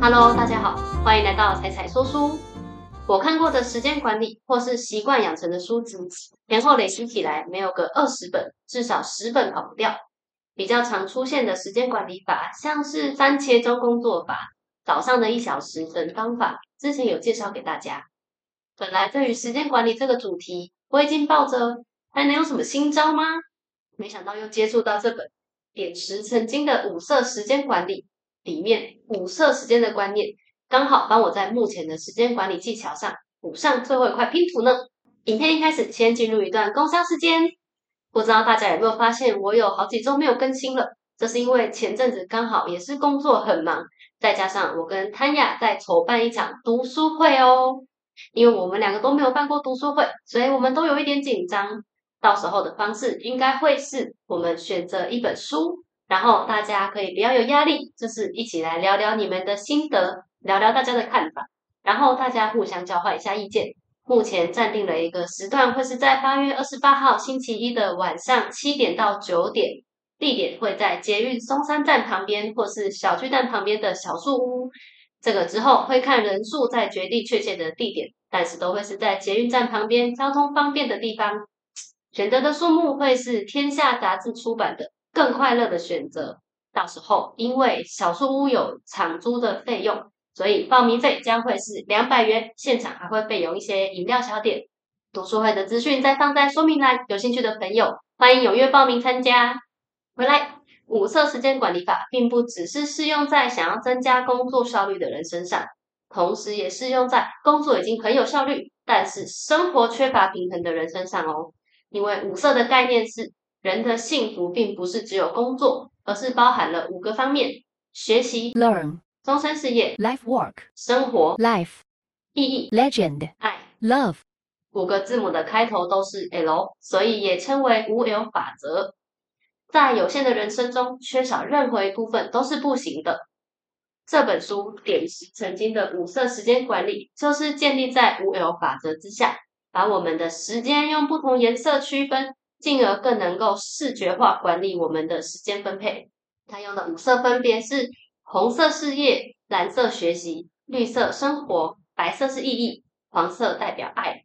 Hello，大家好，欢迎来到彩彩说书。我看过的时间管理或是习惯养成的书籍，前后累积起来没有个二十本，至少十本跑不掉。比较常出现的时间管理法，像是番茄钟工作法、早上的一小时等方法，之前有介绍给大家。本来对于时间管理这个主题，我已经抱着还能有什么新招吗？没想到又接触到这本点石成金的五色时间管理。里面五色时间的观念，刚好帮我在目前的时间管理技巧上补上最后一块拼图呢。影片一开始先进入一段工商时间，不知道大家有没有发现，我有好几周没有更新了，这是因为前阵子刚好也是工作很忙，再加上我跟潘雅在筹办一场读书会哦。因为我们两个都没有办过读书会，所以我们都有一点紧张。到时候的方式应该会是我们选择一本书。然后大家可以不要有压力，就是一起来聊聊你们的心得，聊聊大家的看法，然后大家互相交换一下意见。目前暂定了一个时段，会是在八月二十八号星期一的晚上七点到九点，地点会在捷运松山站旁边或是小巨蛋旁边的小树屋。这个之后会看人数再决定确切的地点，但是都会是在捷运站旁边交通方便的地方。选择的数目会是天下杂志出版的。更快乐的选择。到时候，因为小树屋有场租的费用，所以报名费将会是两百元。现场还会备有一些饮料小点。读书会的资讯再放在说明栏，有兴趣的朋友欢迎踊跃报名参加。回来，五色时间管理法并不只是适用在想要增加工作效率的人身上，同时也适用在工作已经很有效率，但是生活缺乏平衡的人身上哦。因为五色的概念是。人的幸福并不是只有工作，而是包含了五个方面：学习 （learn）、终身事业 （life work）、生活 （life）、意义 （legend）、爱 （love）。五个字母的开头都是 L，所以也称为五 L 法则。在有限的人生中，缺少任何一部分都是不行的。这本书点石成金的五色时间管理，就是建立在五 L 法则之下，把我们的时间用不同颜色区分。进而更能够视觉化管理我们的时间分配。它用的五色分别是：红色事业、蓝色学习、绿色生活、白色是意义，黄色代表爱。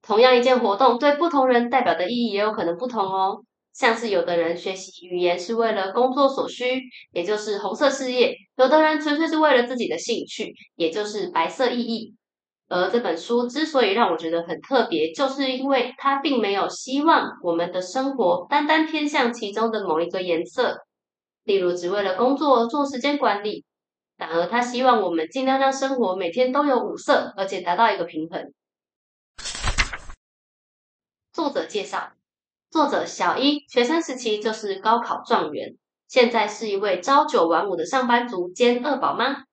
同样一件活动，对不同人代表的意义也有可能不同哦。像是有的人学习语言是为了工作所需，也就是红色事业；有的人纯粹是为了自己的兴趣，也就是白色意义。而这本书之所以让我觉得很特别，就是因为它并没有希望我们的生活单单偏向其中的某一个颜色，例如只为了工作做时间管理，反而他希望我们尽量让生活每天都有五色，而且达到一个平衡。作者介绍：作者小一学生时期就是高考状元，现在是一位朝九晚五的上班族兼二宝妈。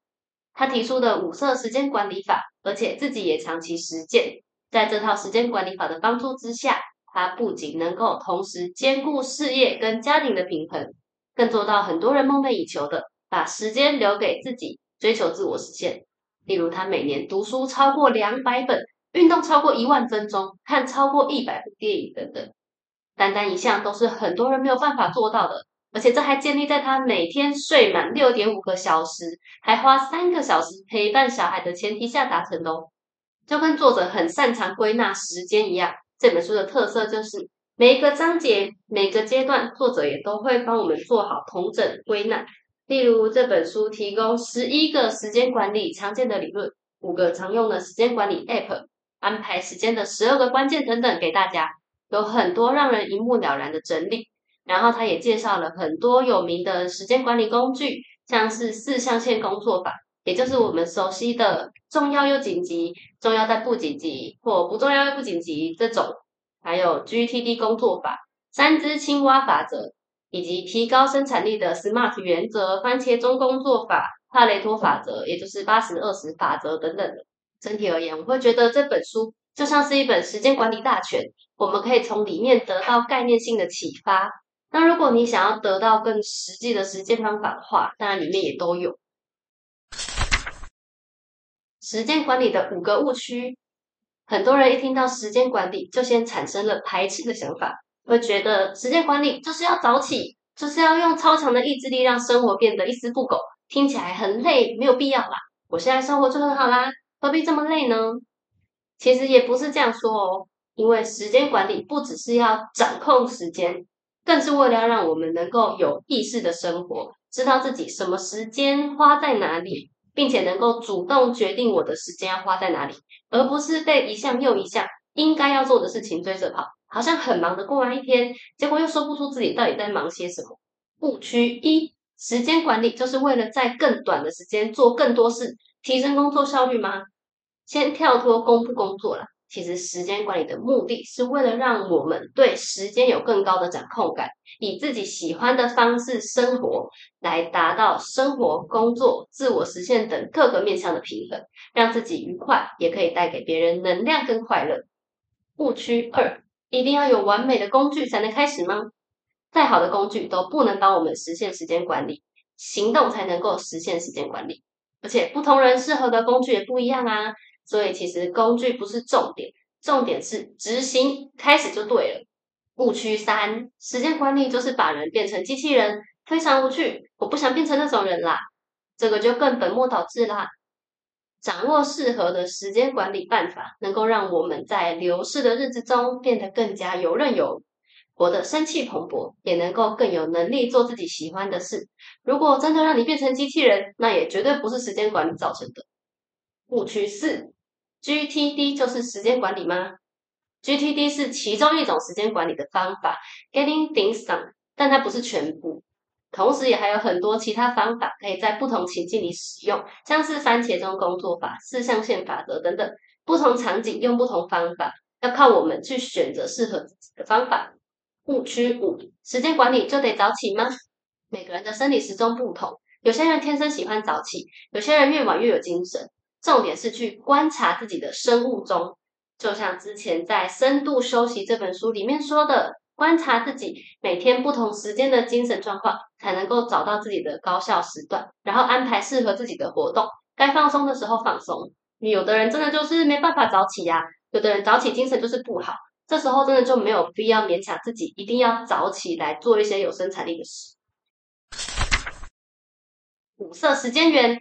他提出的五色时间管理法，而且自己也长期实践，在这套时间管理法的帮助之下，他不仅能够同时兼顾事业跟家庭的平衡，更做到很多人梦寐以求的，把时间留给自己，追求自我实现。例如，他每年读书超过两百本，运动超过一万分钟，看超过一百部电影等等，单单一项都是很多人没有办法做到的。而且这还建立在他每天睡满六点五个小时，还花三个小时陪伴小孩的前提下达成的哦。就跟作者很擅长归纳时间一样，这本书的特色就是每一个章节、每个阶段，作者也都会帮我们做好同整归纳。例如这本书提供十一个时间管理常见的理论，五个常用的时间管理 App，安排时间的十二个关键等等给大家，有很多让人一目了然的整理。然后他也介绍了很多有名的时间管理工具，像是四象限工作法，也就是我们熟悉的重要又紧急、重要但不紧急或不重要又不紧急这种，还有 GTD 工作法、三只青蛙法则，以及提高生产力的 SMART 原则、番茄钟工作法、帕雷托法则，也就是八十二十法则等等的。整体而言，我会觉得这本书就像是一本时间管理大全，我们可以从里面得到概念性的启发。那如果你想要得到更实际的时间方法的话，当然里面也都有时间管理的五个误区。很多人一听到时间管理，就先产生了排斥的想法，会觉得时间管理就是要早起，就是要用超强的意志力让生活变得一丝不苟，听起来很累，没有必要啦。我现在生活就很好啦，何必这么累呢？其实也不是这样说哦，因为时间管理不只是要掌控时间，更是为了让我们能够有意识的生活，知道自己什么时间花在哪里，并且能够主动决定我的时间要花在哪里，而不是被一项又一项应该要做的事情追着跑，好像很忙的过完一天，结果又说不出自己到底在忙些什么。误区一。时间管理就是为了在更短的时间做更多事，提升工作效率吗？先跳脱工不工作了。其实时间管理的目的是为了让我们对时间有更高的掌控感，以自己喜欢的方式生活，来达到生活、工作、自我实现等各个面向的平衡，让自己愉快，也可以带给别人能量跟快乐。误区二：一定要有完美的工具才能开始吗？再好的工具都不能帮我们实现时间管理，行动才能够实现时间管理。而且不同人适合的工具也不一样啊，所以其实工具不是重点，重点是执行，开始就对了。误区三：时间管理就是把人变成机器人，非常无趣。我不想变成那种人啦，这个就更本末倒置啦。掌握适合的时间管理办法，能够让我们在流逝的日子中变得更加游刃有余。活得生气蓬勃，也能够更有能力做自己喜欢的事。如果真的让你变成机器人，那也绝对不是时间管理造成的。误区四：GTD 就是时间管理吗？GTD 是其中一种时间管理的方法，Getting Things Done，但它不是全部。同时，也还有很多其他方法可以在不同情境里使用，像是番茄钟工作法、四象限法则等等。不同场景用不同方法，要靠我们去选择适合自己的方法。误区五：时间管理就得早起吗？每个人的生理时钟不同，有些人天生喜欢早起，有些人越晚越有精神。重点是去观察自己的生物钟，就像之前在《深度休息》这本书里面说的，观察自己每天不同时间的精神状况，才能够找到自己的高效时段，然后安排适合自己的活动。该放松的时候放松。有的人真的就是没办法早起呀，有的人早起精神就是不好。这时候真的就没有必要勉强自己一定要早起来做一些有生产力的事。五色时间源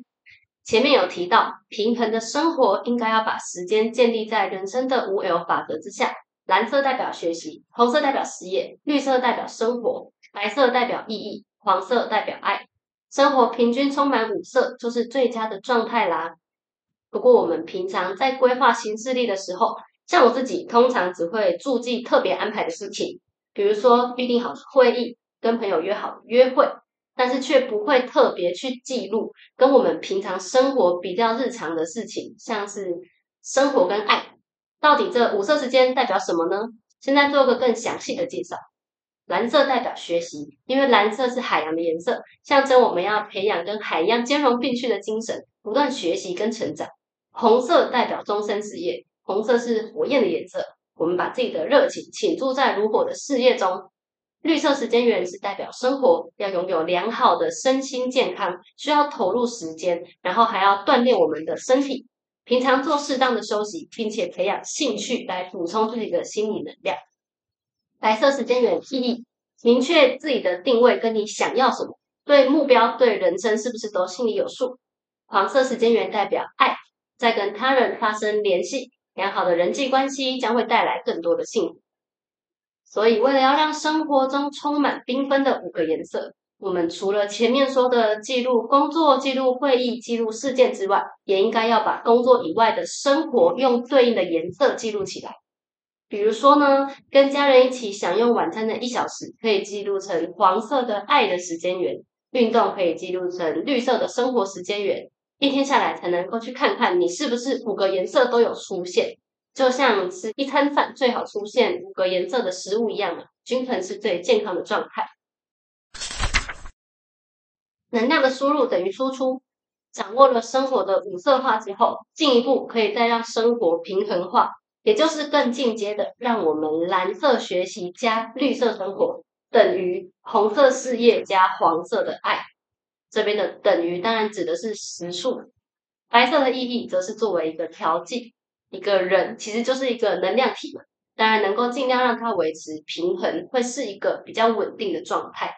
前面有提到，平衡的生活应该要把时间建立在人生的五 L 法则之下。蓝色代表学习，红色代表事业，绿色代表生活，白色代表意义，黄色代表爱。生活平均充满五色就是最佳的状态啦。不过我们平常在规划行事历的时候，像我自己，通常只会注记特别安排的事情，比如说预定好会议、跟朋友约好约会，但是却不会特别去记录跟我们平常生活比较日常的事情，像是生活跟爱。到底这五色时间代表什么呢？现在做个更详细的介绍。蓝色代表学习，因为蓝色是海洋的颜色，象征我们要培养跟海洋兼容并蓄的精神，不断学习跟成长。红色代表终身事业。红色是火焰的颜色，我们把自己的热情倾注在如火的事业中。绿色时间源是代表生活要拥有良好的身心健康，需要投入时间，然后还要锻炼我们的身体，平常做适当的休息，并且培养兴趣来补充自己的心理能量。白色时间源意义明确自己的定位，跟你想要什么，对目标、对人生是不是都心里有数？黄色时间源代表爱，在跟他人发生联系。良好的人际关系将会带来更多的幸福，所以为了要让生活中充满缤纷的五个颜色，我们除了前面说的记录工作、记录会议、记录事件之外，也应该要把工作以外的生活用对应的颜色记录起来。比如说呢，跟家人一起享用晚餐的一小时，可以记录成黄色的爱的时间源；运动可以记录成绿色的生活时间源。一天下来才能够去看看你是不是五个颜色都有出现，就像吃一餐饭最好出现五个颜色的食物一样嘛，均衡是最健康的状态。能量的输入等于输出，掌握了生活的五色化之后，进一步可以再让生活平衡化，也就是更进阶的，让我们蓝色学习加绿色生活等于红色事业加黄色的爱。这边的等于当然指的是实数，白色的意义则是作为一个调剂，一个人其实就是一个能量体嘛，当然能够尽量让它维持平衡，会是一个比较稳定的状态。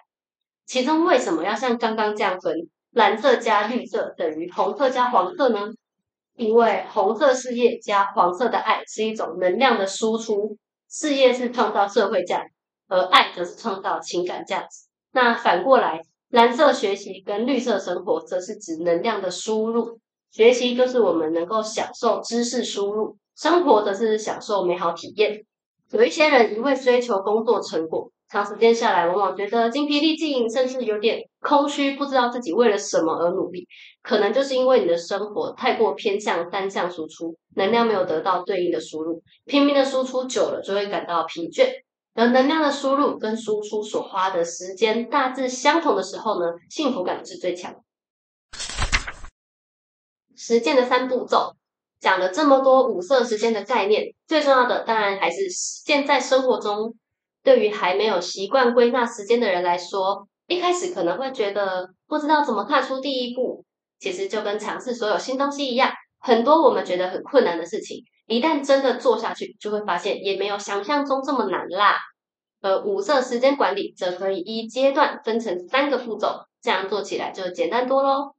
其中为什么要像刚刚这样分？蓝色加绿色等于红色加黄色呢？因为红色事业加黄色的爱是一种能量的输出，事业是创造社会价值，而爱则是创造情感价值。那反过来，蓝色学习跟绿色生活则是指能量的输入。学习就是我们能够享受知识输入，生活则是享受美好体验。有一些人一味追求工作成果。长时间下来，往往觉得精疲力尽，甚至有点空虚，不知道自己为了什么而努力。可能就是因为你的生活太过偏向单向输出，能量没有得到对应的输入，拼命的输出久了就会感到疲倦。而能量的输入跟输出所花的时间大致相同的时候呢，幸福感是最强。实践的三步骤讲了这么多五色时间的概念，最重要的当然还是实践在生活中。对于还没有习惯归纳时间的人来说，一开始可能会觉得不知道怎么踏出第一步。其实就跟尝试所有新东西一样，很多我们觉得很困难的事情，一旦真的做下去，就会发现也没有想象中这么难啦。而五色时间管理则可以依阶段分成三个步骤，这样做起来就简单多喽。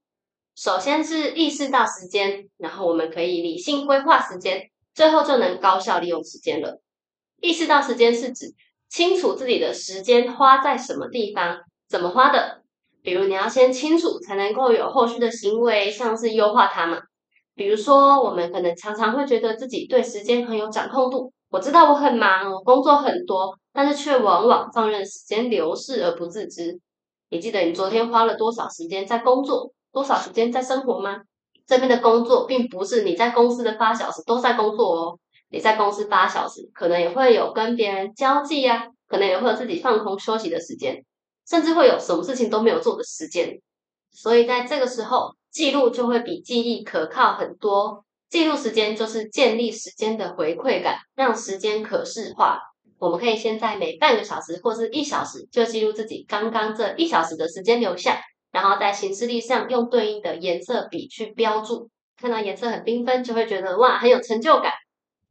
首先是意识到时间，然后我们可以理性规划时间，最后就能高效利用时间了。意识到时间是指。清楚自己的时间花在什么地方，怎么花的。比如你要先清楚，才能够有后续的行为，像是优化它嘛。比如说，我们可能常常会觉得自己对时间很有掌控度。我知道我很忙，我工作很多，但是却往往放任时间流逝而不自知。你记得你昨天花了多少时间在工作，多少时间在生活吗？这边的工作，并不是你在公司的八小时都在工作哦。你在公司八小时，可能也会有跟别人交际呀，可能也会有自己放空休息的时间，甚至会有什么事情都没有做的时间。所以在这个时候，记录就会比记忆可靠很多。记录时间就是建立时间的回馈感，让时间可视化。我们可以先在每半个小时或是一小时就记录自己刚刚这一小时的时间留下，然后在行事历上用对应的颜色笔去标注。看到颜色很缤纷，就会觉得哇，很有成就感。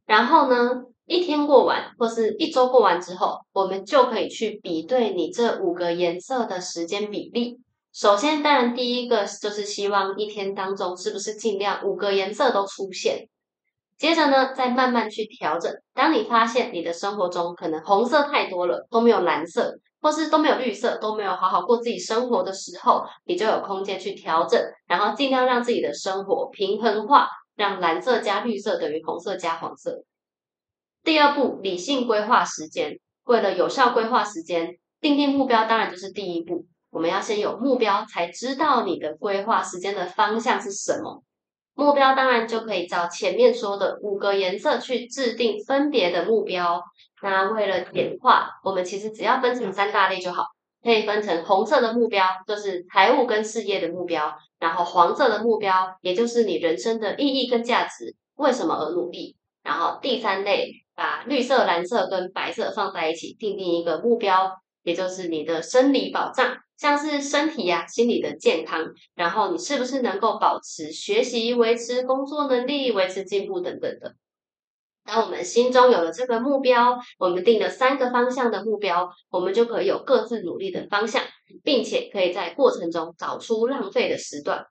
然后呢，一天过完或是一周过完之后，我们就可以去比对你这五个颜色的时间比例。首先，当然第一个就是希望一天当中是不是尽量五个颜色都出现。接着呢，再慢慢去调整。当你发现你的生活中可能红色太多了，都没有蓝色，或是都没有绿色，都没有好好过自己生活的时候，你就有空间去调整，然后尽量让自己的生活平衡化。让蓝色加绿色等于红色加黄色。第二步，理性规划时间。为了有效规划时间，定定目标当然就是第一步。我们要先有目标，才知道你的规划时间的方向是什么。目标当然就可以照前面说的五个颜色去制定分别的目标。那为了简化，我们其实只要分成三大类就好。可以分成红色的目标，就是财务跟事业的目标；然后黄色的目标，也就是你人生的意义跟价值，为什么而努力；然后第三类，把绿色、蓝色跟白色放在一起，定定一个目标，也就是你的生理保障，像是身体呀、心理的健康，然后你是不是能够保持学习、维持工作能力、维持进步等等的。当我们心中有了这个目标，我们定了三个方向的目标，我们就可以有各自努力的方向，并且可以在过程中找出浪费的时段。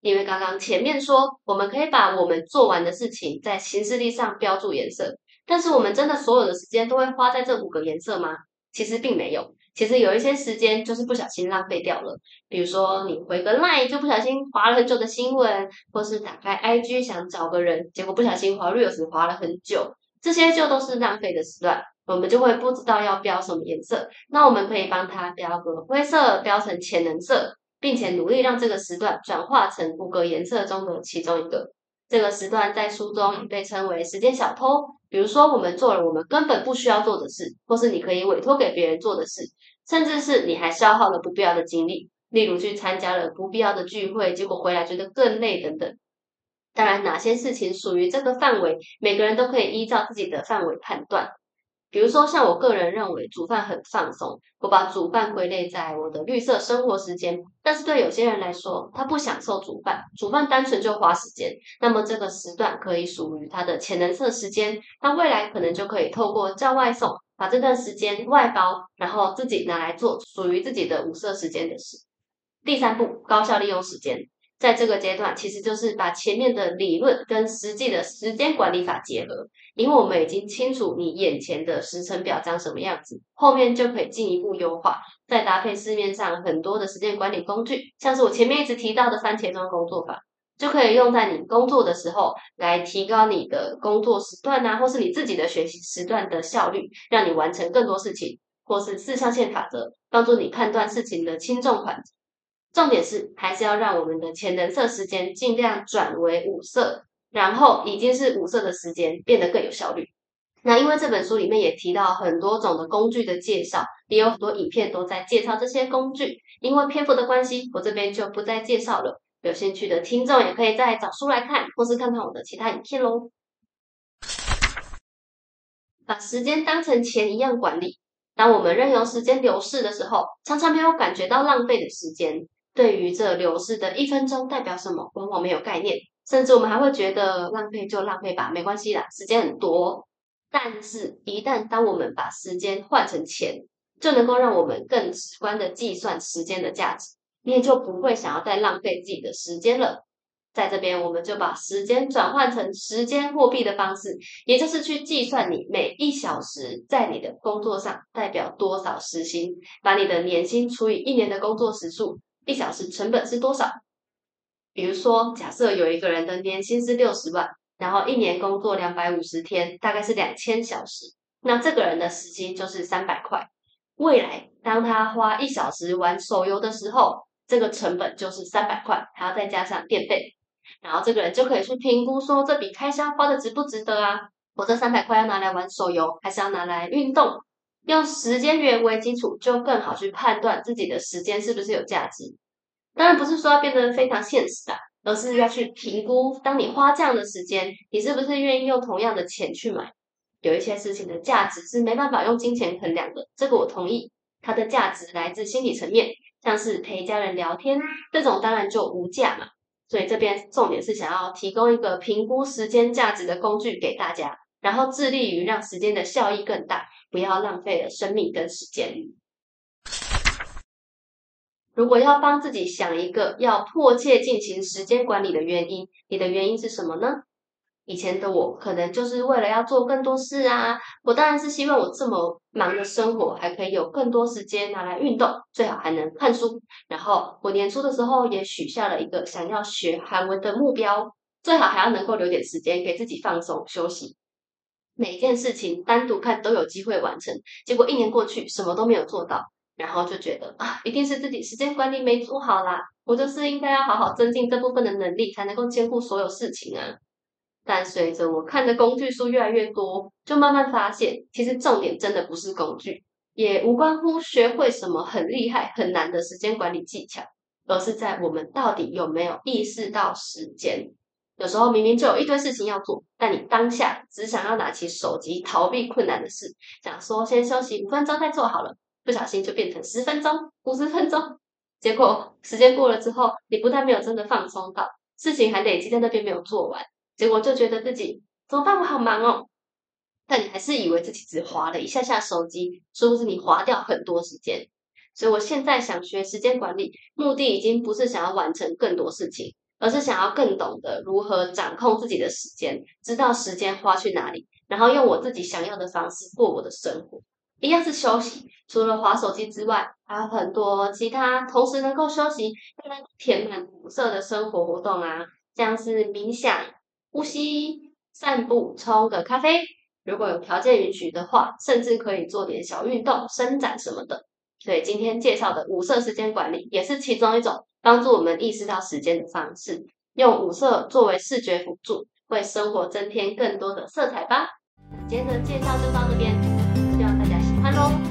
因为刚刚前面说，我们可以把我们做完的事情在行事历上标注颜色，但是我们真的所有的时间都会花在这五个颜色吗？其实并没有。其实有一些时间就是不小心浪费掉了，比如说你回个 line 就不小心划了很久的新闻，或是打开 IG 想找个人，结果不小心划 reels 划了很久，这些就都是浪费的时段，我们就会不知道要标什么颜色。那我们可以帮他标个灰色，标成潜能色，并且努力让这个时段转化成五个颜色中的其中一个。这个时段在书中被称为时间小偷。比如说，我们做了我们根本不需要做的事，或是你可以委托给别人做的事，甚至是你还消耗了不必要的精力，例如去参加了不必要的聚会，结果回来觉得更累等等。当然，哪些事情属于这个范围，每个人都可以依照自己的范围判断。比如说，像我个人认为煮饭很放松，我把煮饭归类在我的绿色生活时间。但是对有些人来说，他不享受煮饭，煮饭单纯就花时间，那么这个时段可以属于他的潜能色时间。他未来可能就可以透过叫外送，把这段时间外包，然后自己拿来做属于自己的五色时间的事。第三步，高效利用时间。在这个阶段，其实就是把前面的理论跟实际的时间管理法结合，因为我们已经清楚你眼前的时程表长什么样子，后面就可以进一步优化，再搭配市面上很多的时间管理工具，像是我前面一直提到的番茄钟工作法，就可以用在你工作的时候，来提高你的工作时段啊，或是你自己的学习时段的效率，让你完成更多事情，或是四象限法则，帮助你判断事情的轻重缓急。重点是还是要让我们的潜能色时间尽量转为五色，然后已经是五色的时间变得更有效率。那因为这本书里面也提到很多种的工具的介绍，也有很多影片都在介绍这些工具。因为篇幅的关系，我这边就不再介绍了。有兴趣的听众也可以再找书来看，或是看看我的其他影片喽。把时间当成钱一样管理。当我们任由时间流逝的时候，常常没有感觉到浪费的时间。对于这流逝的一分钟代表什么，往往没有概念，甚至我们还会觉得浪费就浪费吧，没关系啦，时间很多。但是，一旦当我们把时间换成钱，就能够让我们更直观的计算时间的价值，你也就不会想要再浪费自己的时间了。在这边，我们就把时间转换成时间货币的方式，也就是去计算你每一小时在你的工作上代表多少时薪，把你的年薪除以一年的工作时数。一小时成本是多少？比如说，假设有一个人的年薪是六十万，然后一年工作两百五十天，大概是两千小时，那这个人的时薪就是三百块。未来当他花一小时玩手游的时候，这个成本就是三百块，还要再加上电费，然后这个人就可以去评估说，这笔开销花的值不值得啊？我这三百块要拿来玩手游，还是要拿来运动？用时间源为基础，就更好去判断自己的时间是不是有价值。当然不是说要变得非常现实的，而是要去评估，当你花这样的时间，你是不是愿意用同样的钱去买？有一些事情的价值是没办法用金钱衡量的，这个我同意。它的价值来自心理层面，像是陪家人聊天这种，当然就无价嘛。所以这边重点是想要提供一个评估时间价值的工具给大家，然后致力于让时间的效益更大。不要浪费了生命跟时间。如果要帮自己想一个要迫切进行时间管理的原因，你的原因是什么呢？以前的我可能就是为了要做更多事啊，我当然是希望我这么忙的生活还可以有更多时间拿来运动，最好还能看书。然后我年初的时候也许下了一个想要学韩文的目标，最好还要能够留点时间给自己放松休息。每件事情单独看都有机会完成，结果一年过去什么都没有做到，然后就觉得啊，一定是自己时间管理没做好啦，我就是应该要好好增进这部分的能力，才能够兼顾所有事情啊。但随着我看的工具书越来越多，就慢慢发现，其实重点真的不是工具，也无关乎学会什么很厉害很难的时间管理技巧，而是在我们到底有没有意识到时间。有时候明明就有一堆事情要做，但你当下只想要拿起手机逃避困难的事，想说先休息五分钟再做好了，不小心就变成十分钟、五十分钟，结果时间过了之后，你不但没有真的放松到，事情还累积在那边没有做完，结果就觉得自己怎么办？我好忙哦！但你还是以为自己只划了一下下手机，殊不知你划掉很多时间。所以我现在想学时间管理，目的已经不是想要完成更多事情。而是想要更懂得如何掌控自己的时间，知道时间花去哪里，然后用我自己想要的方式过我的生活。一样是休息，除了划手机之外，还有很多其他同时能够休息、又能填满苦涩的生活活动啊，像是冥想、呼吸、散步、冲个咖啡。如果有条件允许的话，甚至可以做点小运动、伸展什么的。所以今天介绍的五色时间管理，也是其中一种。帮助我们意识到时间的方式，用五色作为视觉辅助，为生活增添更多的色彩吧。今天的介绍就到这边，希望大家喜欢喽。